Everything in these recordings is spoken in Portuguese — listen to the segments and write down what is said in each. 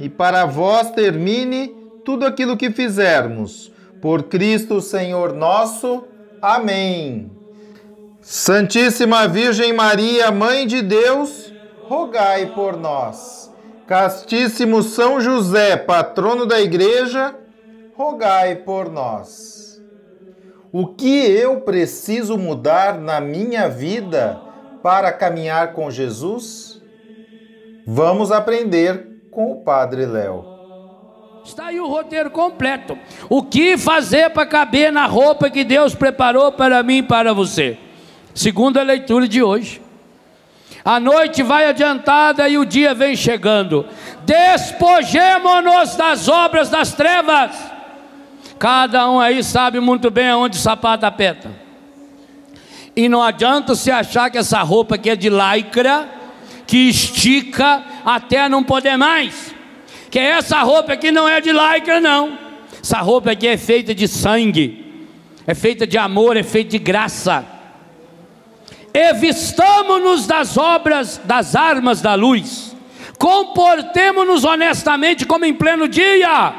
e para vós termine tudo aquilo que fizermos. Por Cristo Senhor nosso. Amém. Santíssima Virgem Maria, Mãe de Deus, rogai por nós. Castíssimo São José, patrono da Igreja, rogai por nós. O que eu preciso mudar na minha vida para caminhar com Jesus? Vamos aprender com o Padre Léo. Está aí o roteiro completo. O que fazer para caber na roupa que Deus preparou para mim e para você? Segunda leitura de hoje. A noite vai adiantada e o dia vem chegando. Despojemos-nos das obras das trevas. Cada um aí sabe muito bem aonde o sapato aperta. E não adianta se achar que essa roupa aqui é de lycra que estica até não poder mais. Que essa roupa aqui não é de lycra, não. Essa roupa aqui é feita de sangue, é feita de amor, é feita de graça. Evistamos-nos das obras, das armas da luz. Comportemos-nos honestamente como em pleno dia.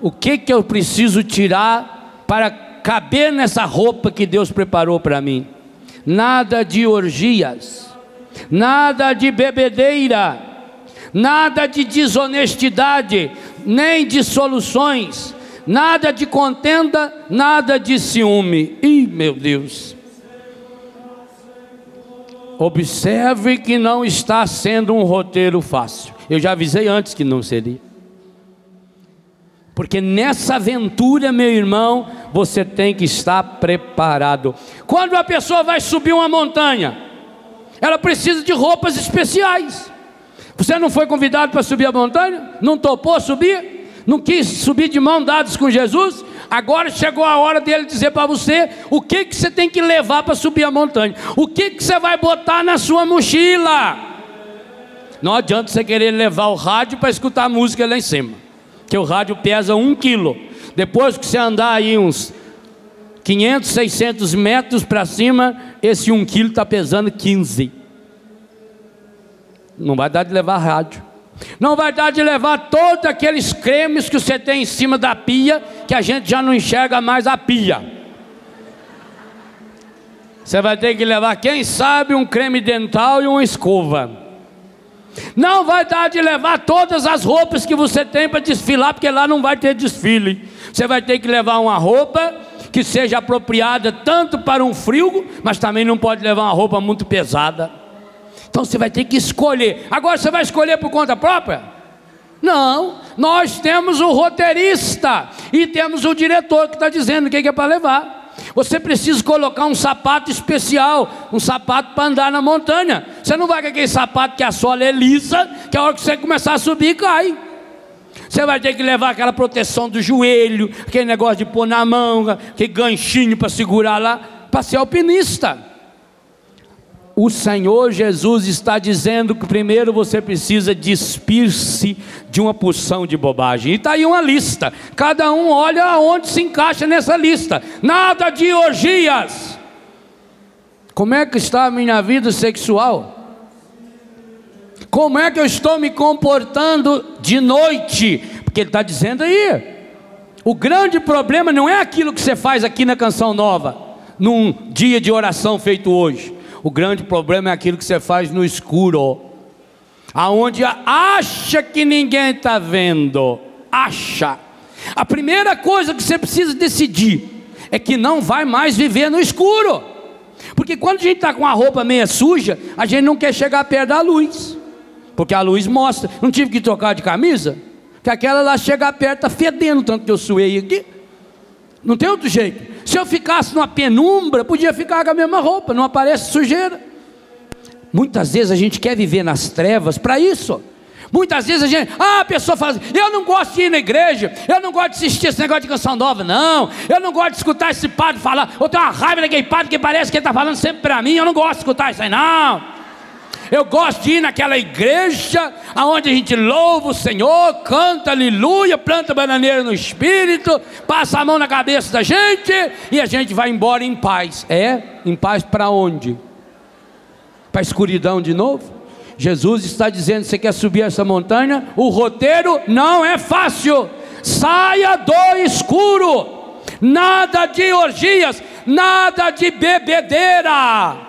O que que eu preciso tirar para caber nessa roupa que Deus preparou para mim? Nada de orgias nada de bebedeira, nada de desonestidade, nem de soluções, nada de contenda, nada de ciúme. Ih, meu Deus. Observe que não está sendo um roteiro fácil. Eu já avisei antes que não seria. Porque nessa aventura, meu irmão, você tem que estar preparado. Quando a pessoa vai subir uma montanha, ela precisa de roupas especiais. Você não foi convidado para subir a montanha? Não topou subir? Não quis subir de mão dadas com Jesus? Agora chegou a hora dele dizer para você o que, que você tem que levar para subir a montanha. O que, que você vai botar na sua mochila? Não adianta você querer levar o rádio para escutar a música lá em cima. Que o rádio pesa um quilo. Depois que você andar aí uns 500, 600 metros para cima, esse 1 quilo está pesando 15. Não vai dar de levar rádio. Não vai dar de levar todos aqueles cremes que você tem em cima da pia, que a gente já não enxerga mais a pia. Você vai ter que levar, quem sabe, um creme dental e uma escova. Não vai dar de levar todas as roupas que você tem para desfilar, porque lá não vai ter desfile. Você vai ter que levar uma roupa que seja apropriada tanto para um frio, mas também não pode levar uma roupa muito pesada. Então você vai ter que escolher. Agora você vai escolher por conta própria? Não, nós temos o roteirista e temos o diretor que está dizendo o que é para levar. Você precisa colocar um sapato especial, um sapato para andar na montanha. Você não vai com aquele sapato que a sola é lisa, que a hora que você começar a subir cai. Você vai ter que levar aquela proteção do joelho, aquele negócio de pôr na mão, aquele ganchinho para segurar lá, para ser alpinista. O Senhor Jesus está dizendo que primeiro você precisa despir-se de uma porção de bobagem. E está aí uma lista. Cada um olha aonde se encaixa nessa lista. Nada de orgias. Como é que está a minha vida sexual? Como é que eu estou me comportando de noite? Porque ele está dizendo aí. O grande problema não é aquilo que você faz aqui na canção nova, num dia de oração feito hoje. O grande problema é aquilo que você faz no escuro, aonde acha que ninguém está vendo, acha. A primeira coisa que você precisa decidir é que não vai mais viver no escuro. Porque quando a gente está com a roupa meia suja, a gente não quer chegar perto da luz. Porque a luz mostra. Não tive que trocar de camisa? Que aquela lá chega perto, está fedendo tanto que eu suei aqui. Não tem outro jeito. Se eu ficasse numa penumbra, podia ficar com a mesma roupa, não aparece sujeira. Muitas vezes a gente quer viver nas trevas para isso. Muitas vezes a gente, ah, a pessoa fala assim, eu não gosto de ir na igreja, eu não gosto de assistir esse negócio de canção nova, não, eu não gosto de escutar esse padre falar, eu tenho uma raiva daquele padre que parece que ele está falando sempre para mim, eu não gosto de escutar isso aí, não. Eu gosto de ir naquela igreja onde a gente louva o Senhor, canta aleluia, planta bananeira no espírito, passa a mão na cabeça da gente e a gente vai embora em paz. É? Em paz para onde? Para a escuridão de novo? Jesus está dizendo: você quer subir essa montanha? O roteiro não é fácil. Saia do escuro. Nada de orgias, nada de bebedeira.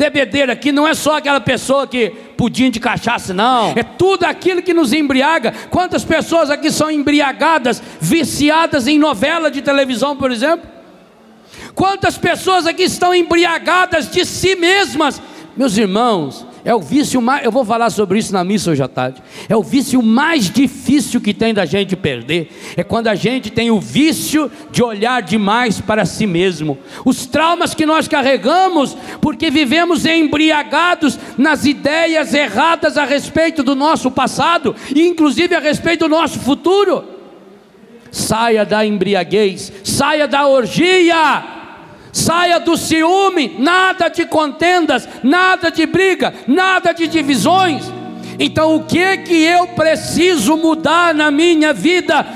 Bebedeira aqui não é só aquela pessoa que pudim de cachaça, não. É tudo aquilo que nos embriaga. Quantas pessoas aqui são embriagadas, viciadas em novela de televisão, por exemplo? Quantas pessoas aqui estão embriagadas de si mesmas? Meus irmãos, é o vício mais, eu vou falar sobre isso na missa hoje à tarde. É o vício mais difícil que tem da gente perder. É quando a gente tem o vício de olhar demais para si mesmo. Os traumas que nós carregamos porque vivemos embriagados nas ideias erradas a respeito do nosso passado e inclusive a respeito do nosso futuro. Saia da embriaguez, saia da orgia Saia do ciúme, nada de contendas, nada de briga, nada de divisões. Então, o que que eu preciso mudar na minha vida?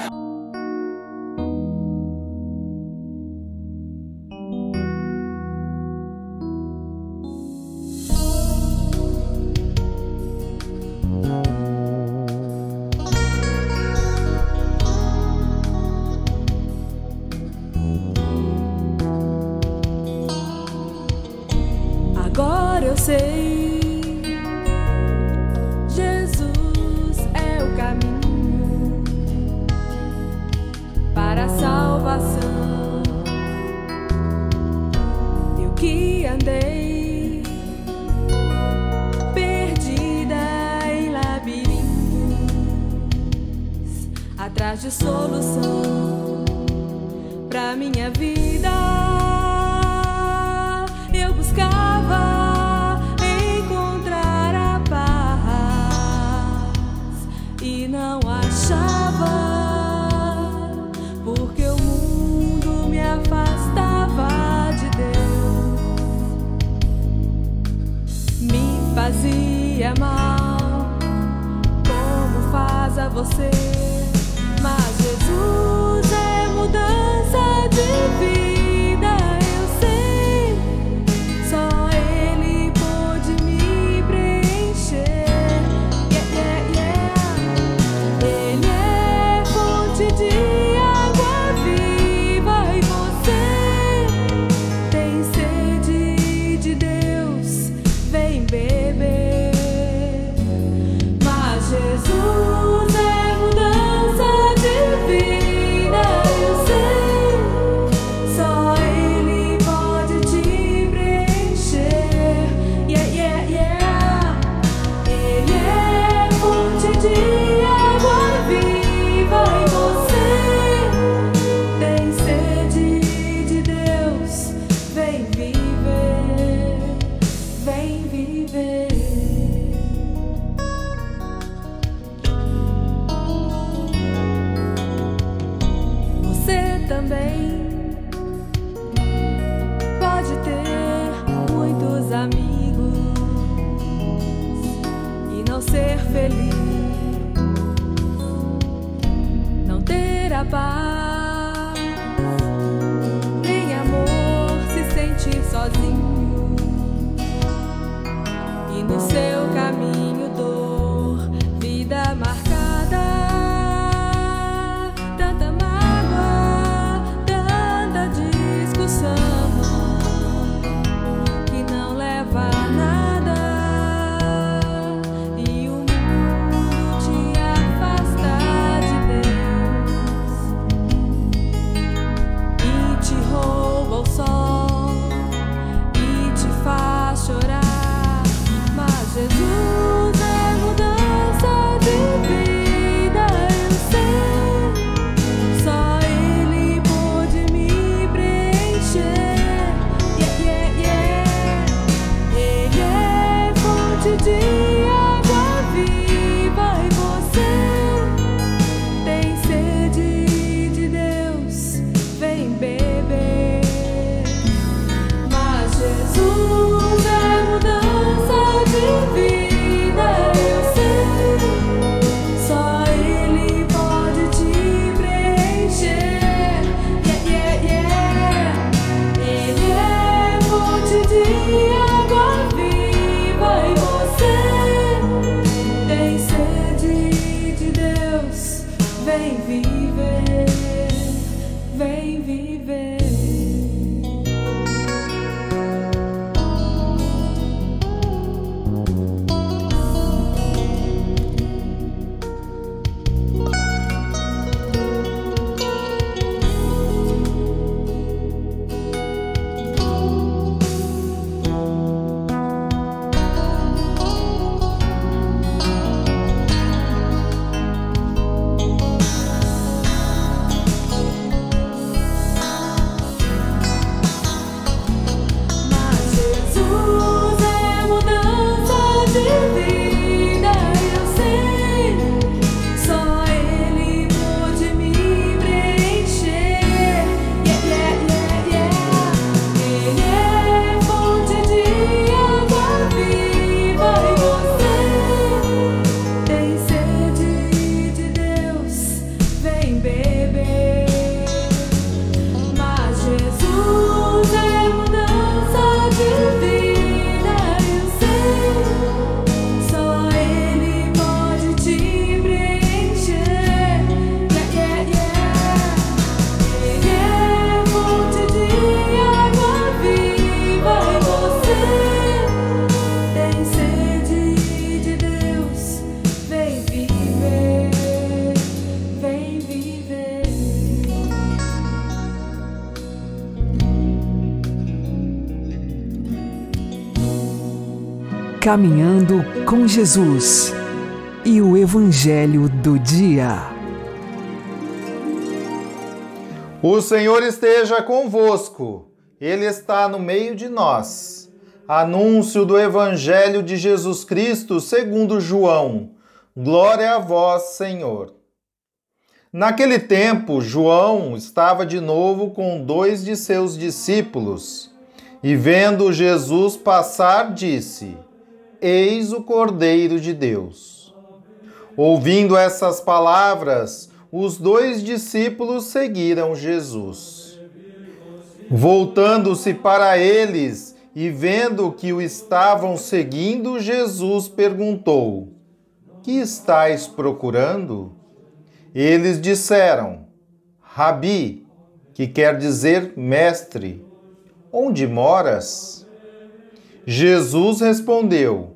Caminhando com Jesus e o Evangelho do Dia. O Senhor esteja convosco, Ele está no meio de nós. Anúncio do Evangelho de Jesus Cristo segundo João. Glória a vós, Senhor. Naquele tempo, João estava de novo com dois de seus discípulos e, vendo Jesus passar, disse: Eis o Cordeiro de Deus. Ouvindo essas palavras, os dois discípulos seguiram Jesus. Voltando-se para eles e vendo que o estavam seguindo, Jesus perguntou: Que estáis procurando? Eles disseram: Rabi, que quer dizer mestre, onde moras? Jesus respondeu: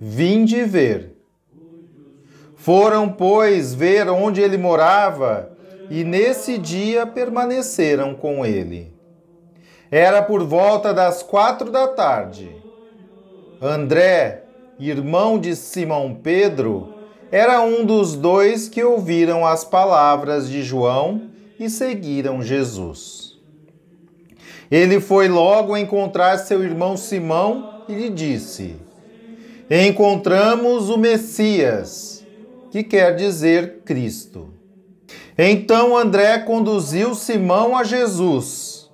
Vinde ver. Foram, pois, ver onde ele morava e nesse dia permaneceram com ele. Era por volta das quatro da tarde. André, irmão de Simão Pedro, era um dos dois que ouviram as palavras de João e seguiram Jesus. Ele foi logo encontrar seu irmão Simão e lhe disse: encontramos o Messias, que quer dizer Cristo. Então André conduziu Simão a Jesus.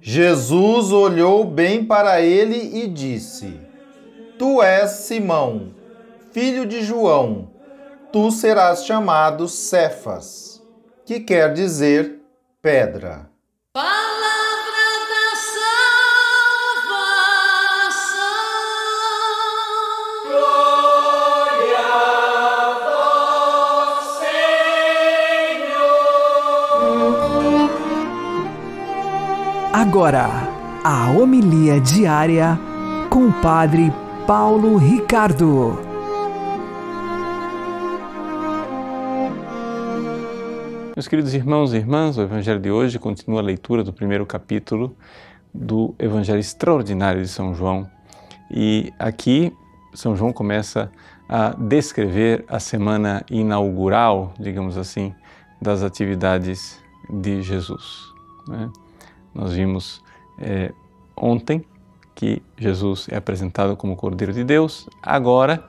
Jesus olhou bem para ele e disse: Tu és Simão, filho de João, tu serás chamado Cefas, que quer dizer pedra. Agora, a homilia diária com o Padre Paulo Ricardo. Meus queridos irmãos e irmãs, o Evangelho de hoje continua a leitura do primeiro capítulo do Evangelho Extraordinário de São João. E aqui São João começa a descrever a semana inaugural, digamos assim, das atividades de Jesus. Né? Nós vimos é, ontem que Jesus é apresentado como Cordeiro de Deus, agora,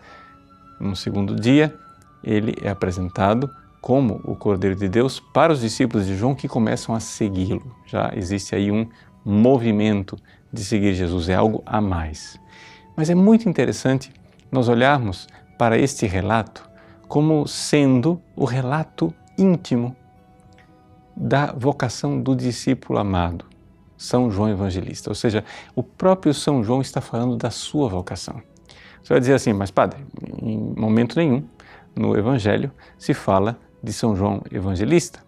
no segundo dia, ele é apresentado como o Cordeiro de Deus para os discípulos de João que começam a segui-lo. Já existe aí um movimento de seguir Jesus, é algo a mais. Mas é muito interessante nós olharmos para este relato como sendo o relato íntimo da vocação do discípulo amado. São João Evangelista. Ou seja, o próprio São João está falando da sua vocação. Você vai dizer assim, mas padre, em momento nenhum no Evangelho se fala de São João Evangelista.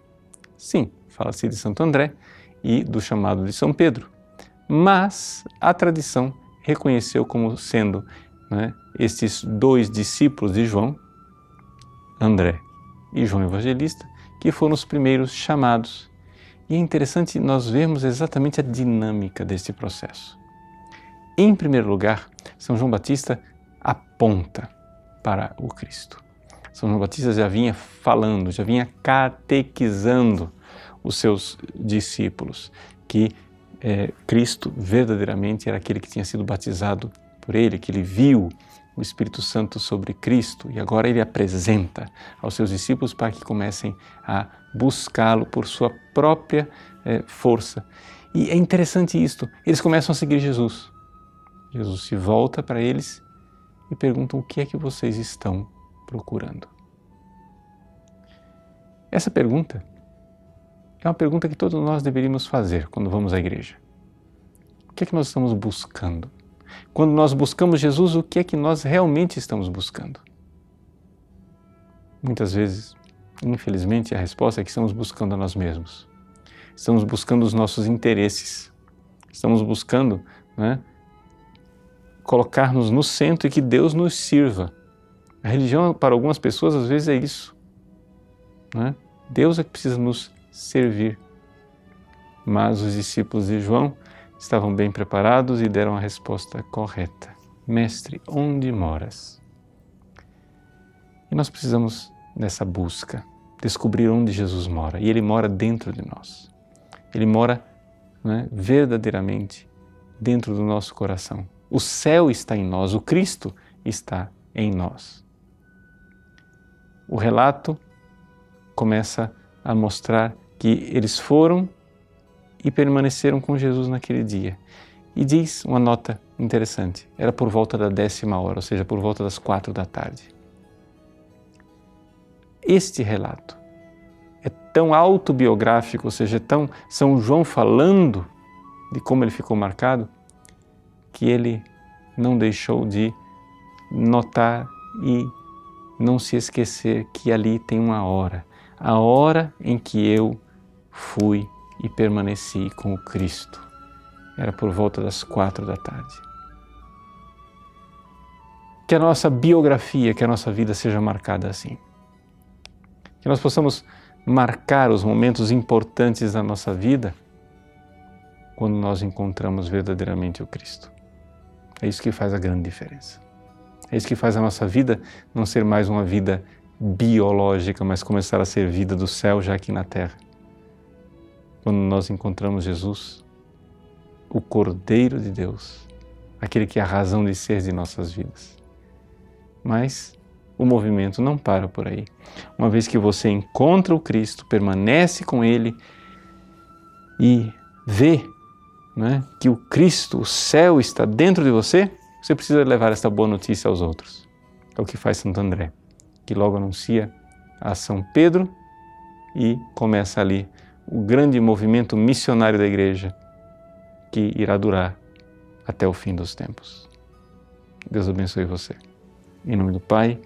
Sim, fala-se de Santo André e do chamado de São Pedro. Mas a tradição reconheceu como sendo né, estes dois discípulos de João, André e João Evangelista, que foram os primeiros chamados e é interessante nós vermos exatamente a dinâmica deste processo. Em primeiro lugar, São João Batista aponta para o Cristo. São João Batista já vinha falando, já vinha catequizando os seus discípulos que é, Cristo verdadeiramente era aquele que tinha sido batizado por ele, que ele viu o Espírito Santo sobre Cristo e agora ele apresenta aos seus discípulos para que comecem a buscá-lo por sua própria eh, força. E é interessante isto, eles começam a seguir Jesus. Jesus se volta para eles e pergunta o que é que vocês estão procurando. Essa pergunta é uma pergunta que todos nós deveríamos fazer quando vamos à igreja. O que é que nós estamos buscando? Quando nós buscamos Jesus, o que é que nós realmente estamos buscando? Muitas vezes, infelizmente, a resposta é que estamos buscando a nós mesmos. Estamos buscando os nossos interesses. Estamos buscando né, colocar-nos no centro e que Deus nos sirva. A religião, para algumas pessoas, às vezes é isso. Né? Deus é que precisa nos servir. Mas os discípulos de João estavam bem preparados e deram a resposta correta. Mestre, onde moras? E nós precisamos dessa busca, descobrir onde Jesus mora. E Ele mora dentro de nós. Ele mora né, verdadeiramente dentro do nosso coração. O céu está em nós, o Cristo está em nós. O relato começa a mostrar que eles foram e permaneceram com Jesus naquele dia. E diz uma nota interessante: era por volta da décima hora, ou seja, por volta das quatro da tarde. Este relato é tão autobiográfico, ou seja, é tão São João falando de como ele ficou marcado, que ele não deixou de notar e não se esquecer que ali tem uma hora, a hora em que eu fui e permaneci com o Cristo. Era por volta das quatro da tarde. Que a nossa biografia, que a nossa vida seja marcada assim. Que nós possamos marcar os momentos importantes da nossa vida quando nós encontramos verdadeiramente o Cristo. É isso que faz a grande diferença. É isso que faz a nossa vida não ser mais uma vida biológica, mas começar a ser vida do céu já aqui na terra. Quando nós encontramos Jesus, o Cordeiro de Deus, aquele que é a razão de ser de nossas vidas. Mas o movimento não para por aí. Uma vez que você encontra o Cristo, permanece com Ele e vê né, que o Cristo, o céu, está dentro de você, você precisa levar esta boa notícia aos outros. É o que faz Santo André, que logo anuncia a São Pedro e começa ali o grande movimento missionário da igreja que irá durar até o fim dos tempos. Deus abençoe você. Em nome do Pai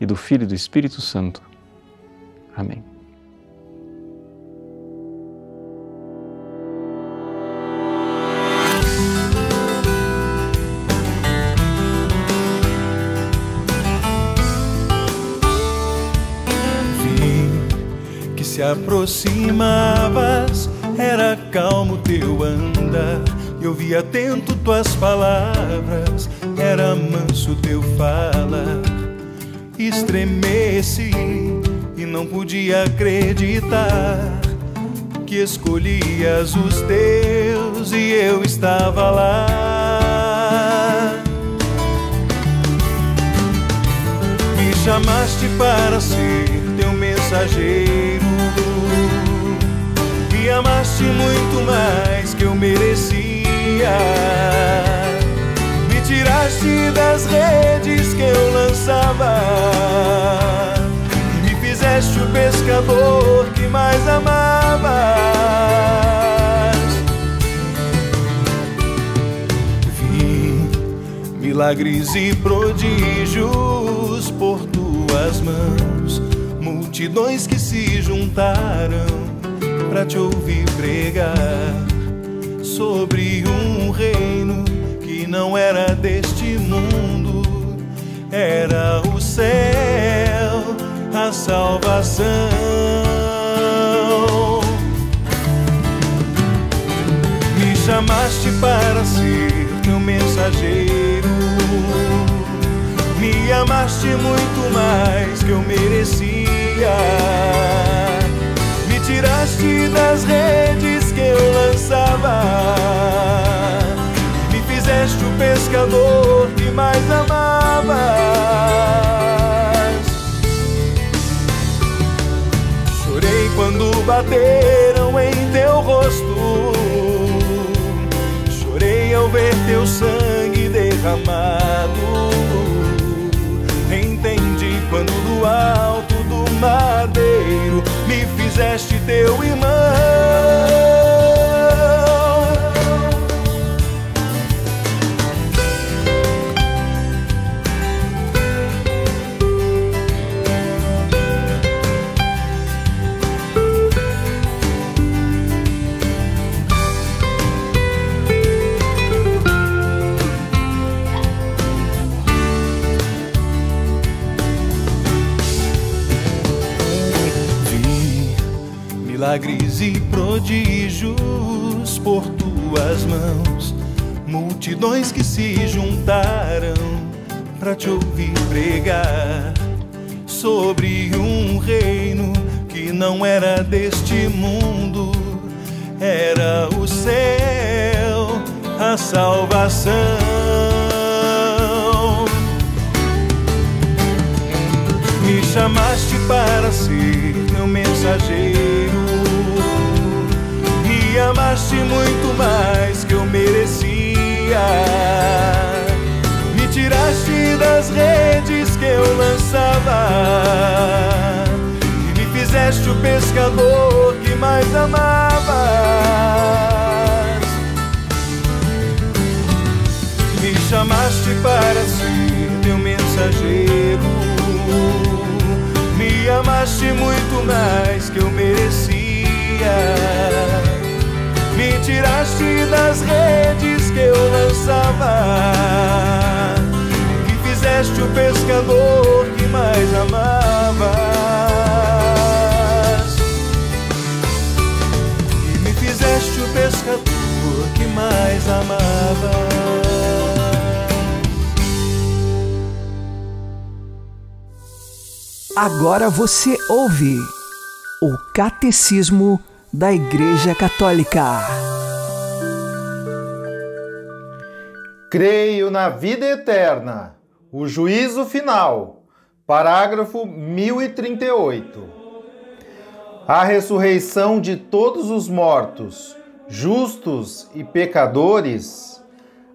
e do Filho e do Espírito Santo. Amém. se aproximavas, era calmo teu andar. Eu vi atento tuas palavras, era manso teu falar. Estremeci e não podia acreditar que escolhias os teus e eu estava lá. Me chamaste para ser teu mensageiro me amaste muito mais que eu merecia. Tiraste das redes que eu lançava. E me fizeste o pescador que mais amavas. Vi milagres e prodígios por tuas mãos, multidões que se juntaram para te ouvir pregar sobre um reino não era deste mundo, era o céu, a salvação. Me chamaste para ser teu mensageiro, me amaste muito mais que eu merecia tiraste das redes que eu lançava. Fizeste o pescador que mais amavas. Chorei quando bateram em teu rosto. Chorei ao ver teu sangue derramado. Entendi quando do alto do madeiro me fizeste teu irmão. Prodígios por tuas mãos, multidões que se juntaram para te ouvir pregar sobre um reino que não era deste mundo, era o céu, a salvação. Me chamaste para ser meu mensageiro e amaste muito mais que eu merecia. Me tiraste das redes que eu lançava e me fizeste o pescador que mais amavas. Me chamaste para ser teu mensageiro. Me amaste muito mais que eu merecia. Me tiraste das redes que eu lançava e fizeste o pescador que mais amavas. E me fizeste o pescador que mais amavas. Agora você ouve o Catecismo da Igreja Católica. Creio na vida eterna, o juízo final. Parágrafo 1038. A ressurreição de todos os mortos, justos e pecadores,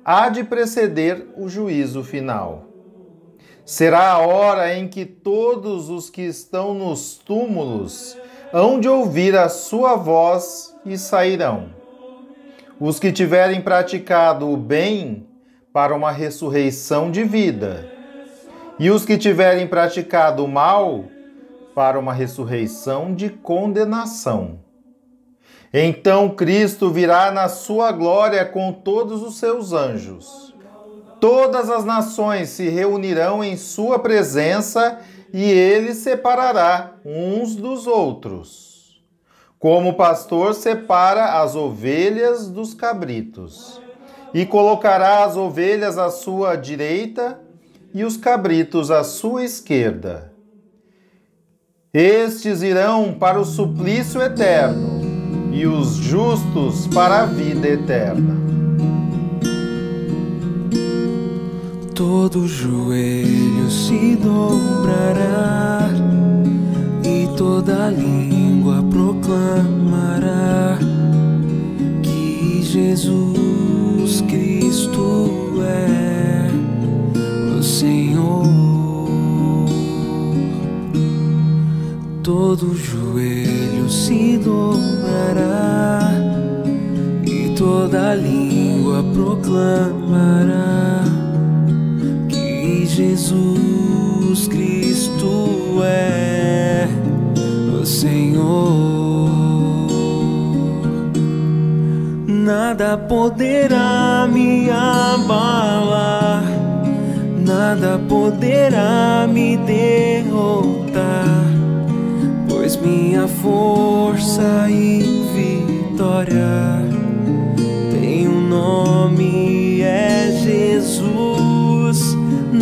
há de preceder o juízo final. Será a hora em que todos os que estão nos túmulos hão de ouvir a sua voz e sairão. Os que tiverem praticado o bem para uma ressurreição de vida, e os que tiverem praticado o mal para uma ressurreição de condenação. Então Cristo virá na sua glória com todos os seus anjos. Todas as nações se reunirão em sua presença e ele separará uns dos outros. Como o pastor separa as ovelhas dos cabritos, e colocará as ovelhas à sua direita e os cabritos à sua esquerda. Estes irão para o suplício eterno, e os justos para a vida eterna. Todo joelho se dobrará e toda língua proclamará que Jesus Cristo é o Senhor. Todo joelho se dobrará e toda língua proclamará Jesus Cristo é o Senhor. Nada poderá me abalar, nada poderá me derrotar, pois minha força e vitória tem um nome, é Jesus.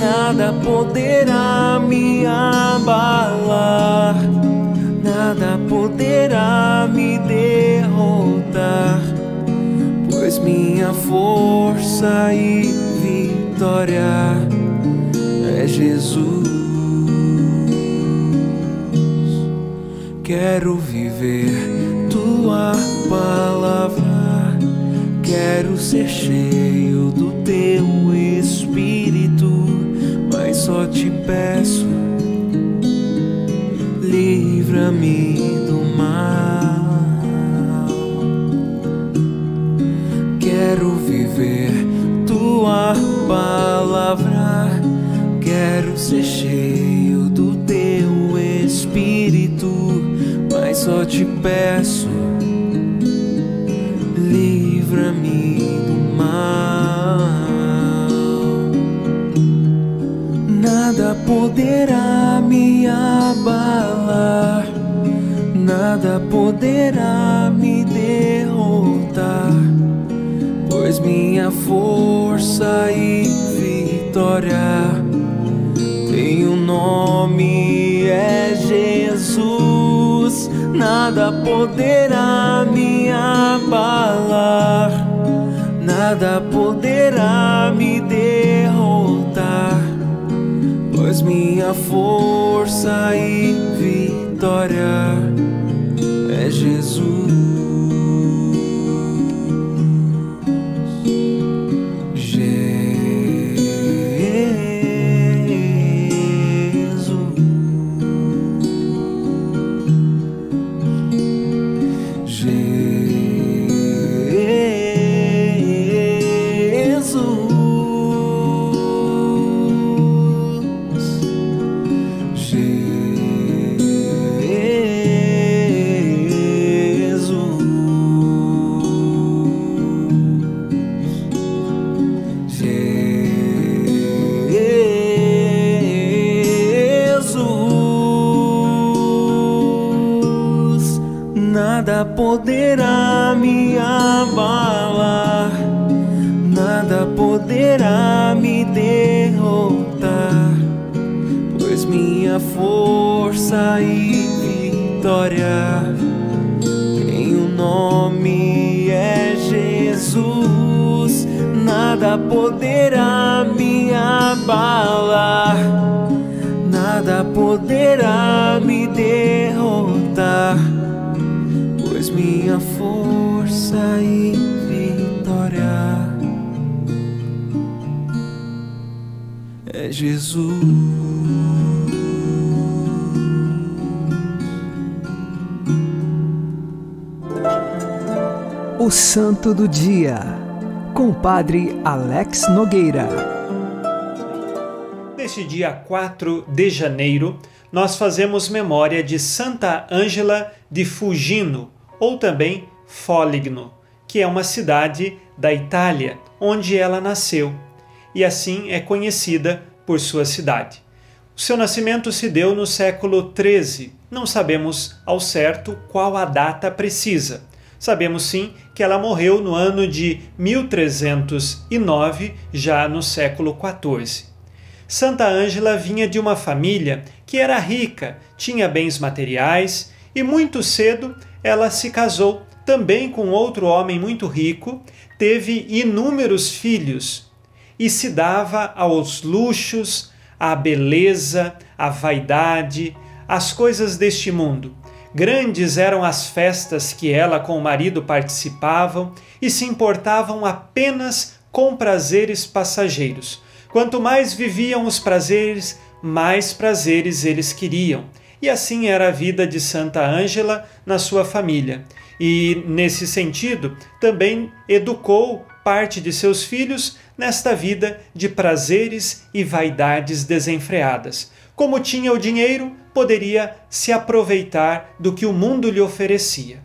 Nada poderá me abalar, nada poderá me derrotar, pois minha força e vitória é Jesus. Quero viver tua palavra, quero ser cheio só te peço, livra-me do mal. Quero viver tua palavra, quero ser cheio do teu espírito, mas só te peço, livra-me poderá me abalar, nada poderá me derrotar, pois minha força e vitória tem um nome, é Jesus. Nada poderá me abalar, nada poderá pois minha força e vitória Padre Alex Nogueira. Neste dia 4 de janeiro, nós fazemos memória de Santa Ângela de Fugino, ou também Foligno, que é uma cidade da Itália, onde ela nasceu, e assim é conhecida por sua cidade. O seu nascimento se deu no século XIII. Não sabemos ao certo qual a data precisa. Sabemos sim que ela morreu no ano de 1309, já no século XIV. Santa Ângela vinha de uma família que era rica, tinha bens materiais e muito cedo ela se casou também com outro homem muito rico, teve inúmeros filhos e se dava aos luxos, à beleza, à vaidade, às coisas deste mundo. Grandes eram as festas que ela com o marido participavam e se importavam apenas com prazeres passageiros. Quanto mais viviam os prazeres, mais prazeres eles queriam. E assim era a vida de Santa Ângela na sua família. E, nesse sentido, também educou parte de seus filhos nesta vida de prazeres e vaidades desenfreadas. Como tinha o dinheiro, poderia se aproveitar do que o mundo lhe oferecia.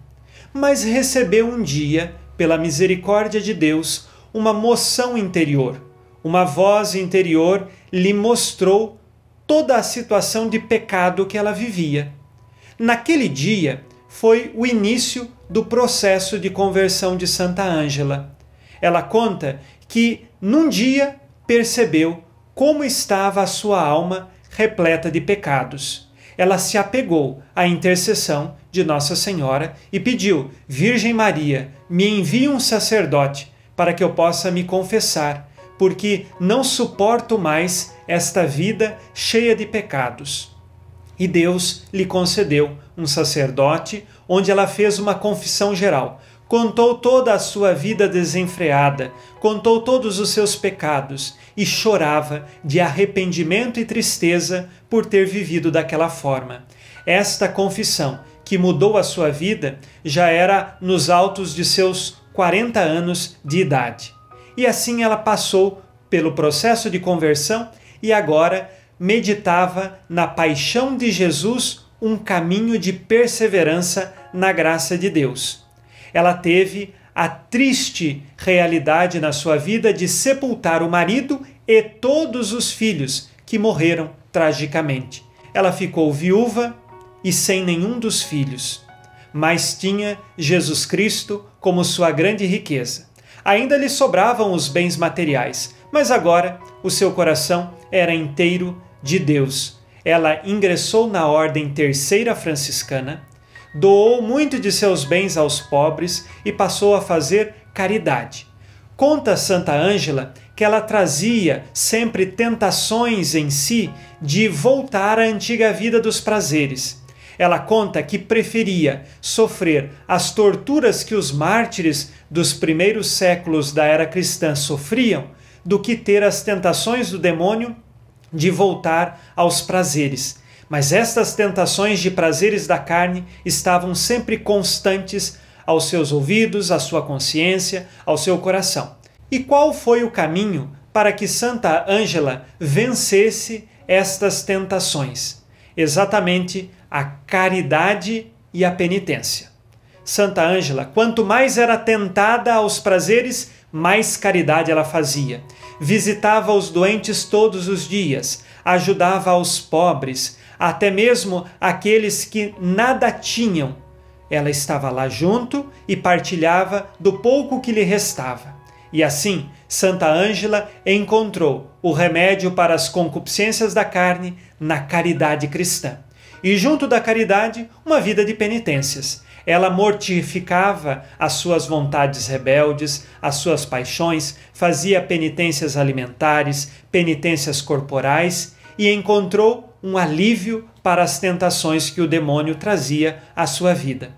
Mas recebeu um dia, pela misericórdia de Deus, uma moção interior. Uma voz interior lhe mostrou toda a situação de pecado que ela vivia. Naquele dia foi o início do processo de conversão de Santa Ângela. Ela conta que num dia percebeu como estava a sua alma repleta de pecados. Ela se apegou à intercessão de Nossa Senhora e pediu: Virgem Maria, me envie um sacerdote para que eu possa me confessar, porque não suporto mais esta vida cheia de pecados. E Deus lhe concedeu um sacerdote, onde ela fez uma confissão geral. Contou toda a sua vida desenfreada, contou todos os seus pecados e chorava de arrependimento e tristeza por ter vivido daquela forma. Esta confissão, que mudou a sua vida, já era nos altos de seus 40 anos de idade. E assim ela passou pelo processo de conversão e agora meditava na paixão de Jesus um caminho de perseverança na graça de Deus. Ela teve a triste realidade na sua vida de sepultar o marido e todos os filhos que morreram tragicamente. Ela ficou viúva e sem nenhum dos filhos, mas tinha Jesus Cristo como sua grande riqueza. Ainda lhe sobravam os bens materiais, mas agora o seu coração era inteiro de Deus. Ela ingressou na Ordem Terceira Franciscana, doou muito de seus bens aos pobres e passou a fazer caridade. Conta Santa Ângela que ela trazia sempre tentações em si de voltar à antiga vida dos prazeres. Ela conta que preferia sofrer as torturas que os mártires dos primeiros séculos da era cristã sofriam do que ter as tentações do demônio de voltar aos prazeres. Mas estas tentações de prazeres da carne estavam sempre constantes aos seus ouvidos, à sua consciência, ao seu coração. E qual foi o caminho para que Santa Ângela vencesse estas tentações? Exatamente a caridade e a penitência. Santa Ângela, quanto mais era tentada aos prazeres, mais caridade ela fazia. Visitava os doentes todos os dias, ajudava aos pobres, até mesmo aqueles que nada tinham. Ela estava lá junto e partilhava do pouco que lhe restava. E assim, Santa Ângela encontrou o remédio para as concupiscências da carne na caridade cristã. E junto da caridade, uma vida de penitências. Ela mortificava as suas vontades rebeldes, as suas paixões, fazia penitências alimentares, penitências corporais e encontrou um alívio para as tentações que o demônio trazia à sua vida.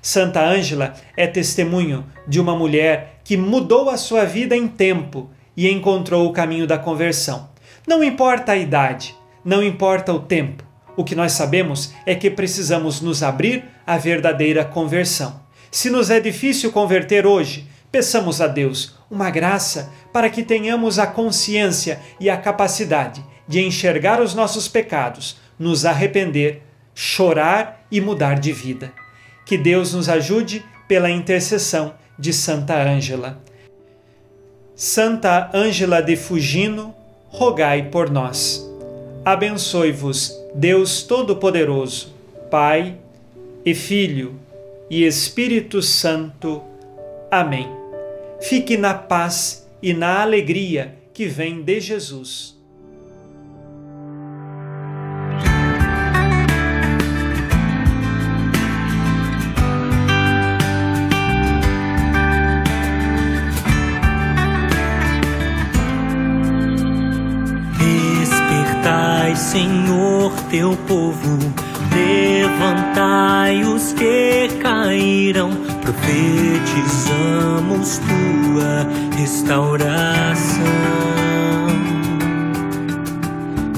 Santa Ângela é testemunho de uma mulher que mudou a sua vida em tempo e encontrou o caminho da conversão. Não importa a idade, não importa o tempo, o que nós sabemos é que precisamos nos abrir à verdadeira conversão. Se nos é difícil converter hoje, peçamos a Deus uma graça para que tenhamos a consciência e a capacidade de enxergar os nossos pecados, nos arrepender, chorar e mudar de vida. Que Deus nos ajude pela intercessão de Santa Ângela. Santa Ângela de Fugino, rogai por nós. Abençoe-vos, Deus Todo-Poderoso, Pai e Filho e Espírito Santo. Amém. Fique na paz e na alegria que vem de Jesus. Senhor, teu povo, levantai os que caíram, profetizamos tua restauração.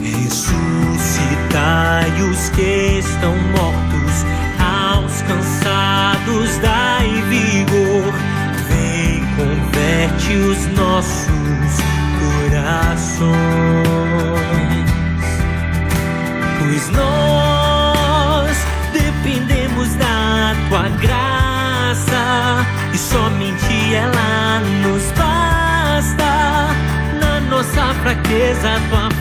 Ressuscitai os que estão mortos, aos cansados dai vigor, vem, converte os nossos corações nós dependemos da tua graça e somente ela nos basta. Na nossa fraqueza, tua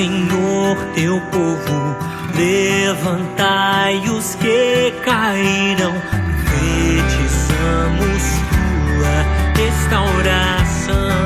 Senhor, teu povo, levantai os que caíram, profetizamos tua restauração.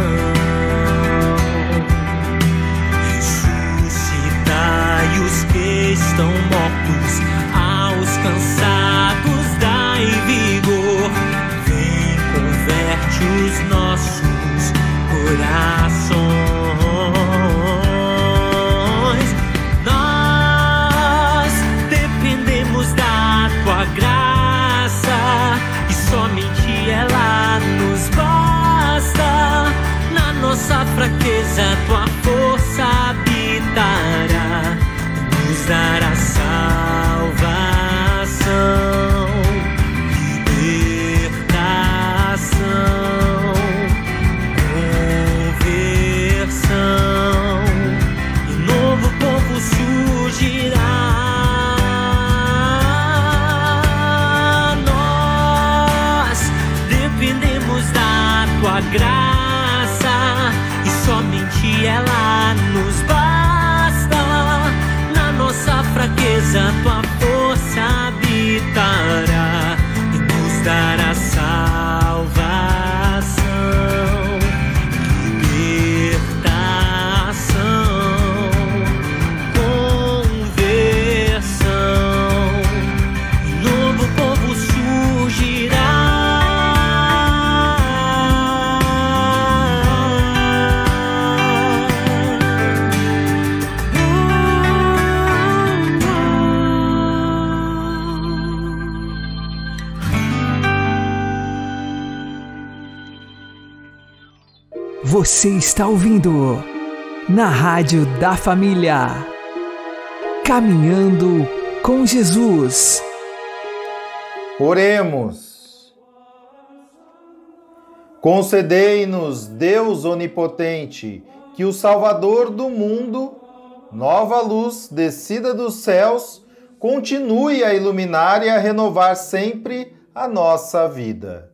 Você está ouvindo na Rádio da Família. Caminhando com Jesus. Oremos. Concedei-nos, Deus onipotente, que o Salvador do mundo, nova luz descida dos céus, continue a iluminar e a renovar sempre a nossa vida.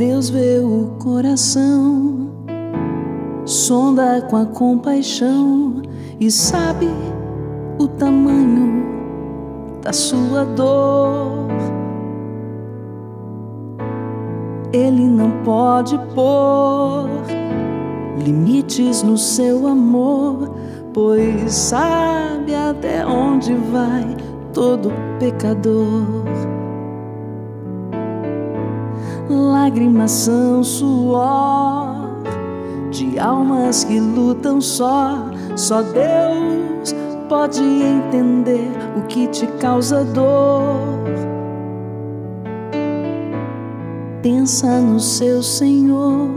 Deus vê o coração, sonda com a compaixão e sabe o tamanho da sua dor. Ele não pode pôr limites no seu amor, pois sabe até onde vai todo pecador. Lágrimas são suor de almas que lutam só. Só Deus pode entender o que te causa dor. Pensa no seu Senhor,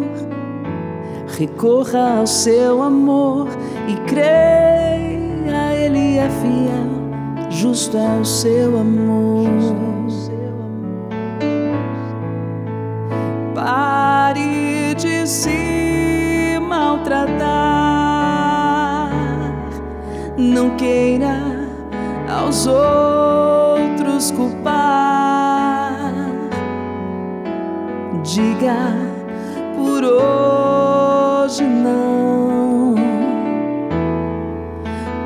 recorra ao seu amor e creia, Ele é fiel, justo é o seu amor. Se maltratar. Não queira aos outros culpar. Diga por hoje não.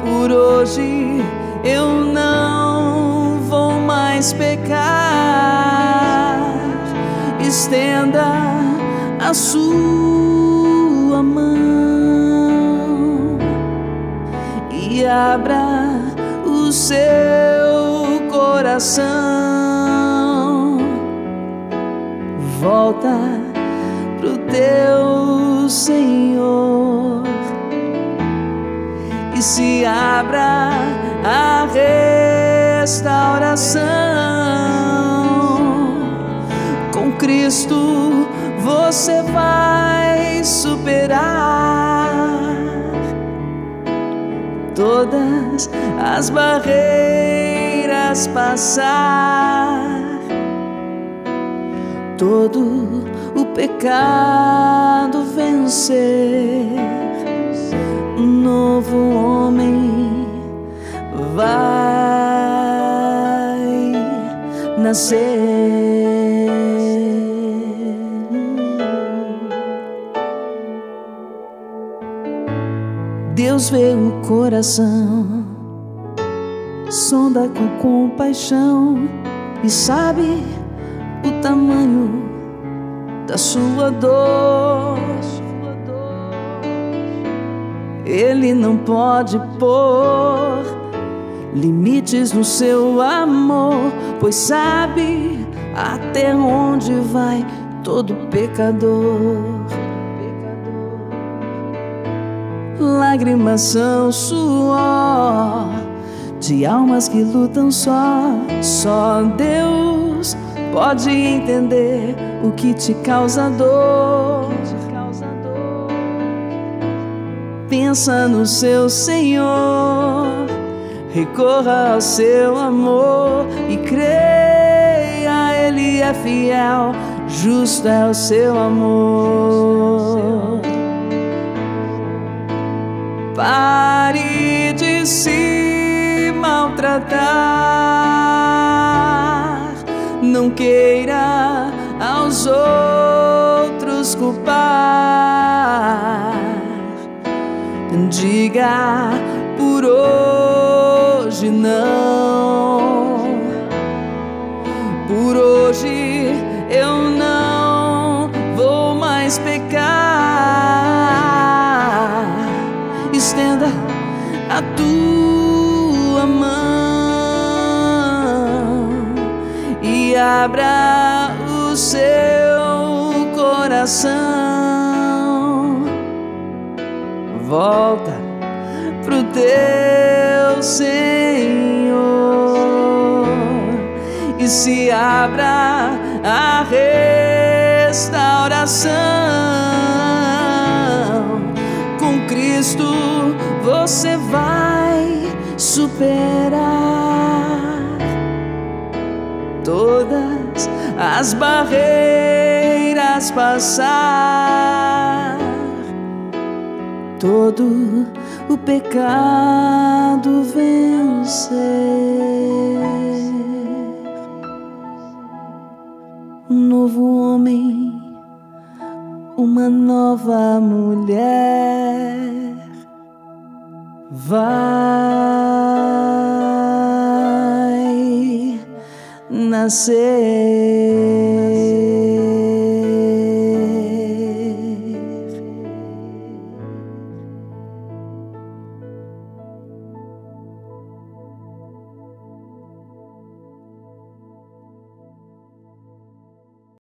Por hoje eu não vou mais pecar estenda a sua mão e abra o seu coração. Volta pro teu Senhor e se abra a restauração. Com Cristo você vai superar todas as barreiras, passar todo o pecado vencer. Um novo homem vai nascer. Deus vê o coração, sonda com compaixão e sabe o tamanho da sua dor. Ele não pode pôr limites no seu amor, pois sabe até onde vai todo pecador. Lágrimas são suor de almas que lutam só. Só Deus pode entender o que te causa dor. Pensa no seu Senhor, recorra ao seu amor e creia, Ele é fiel, justo é o seu amor. Pare de se maltratar. Não queira aos outros culpar. Diga por hoje não. Por hoje eu não tua mão e abra o seu coração. Volta pro teu Senhor e se abra a restauração. Com Cristo você vai superar todas as barreiras, passar todo o pecado vencer. Um novo homem, uma nova mulher vai nascer.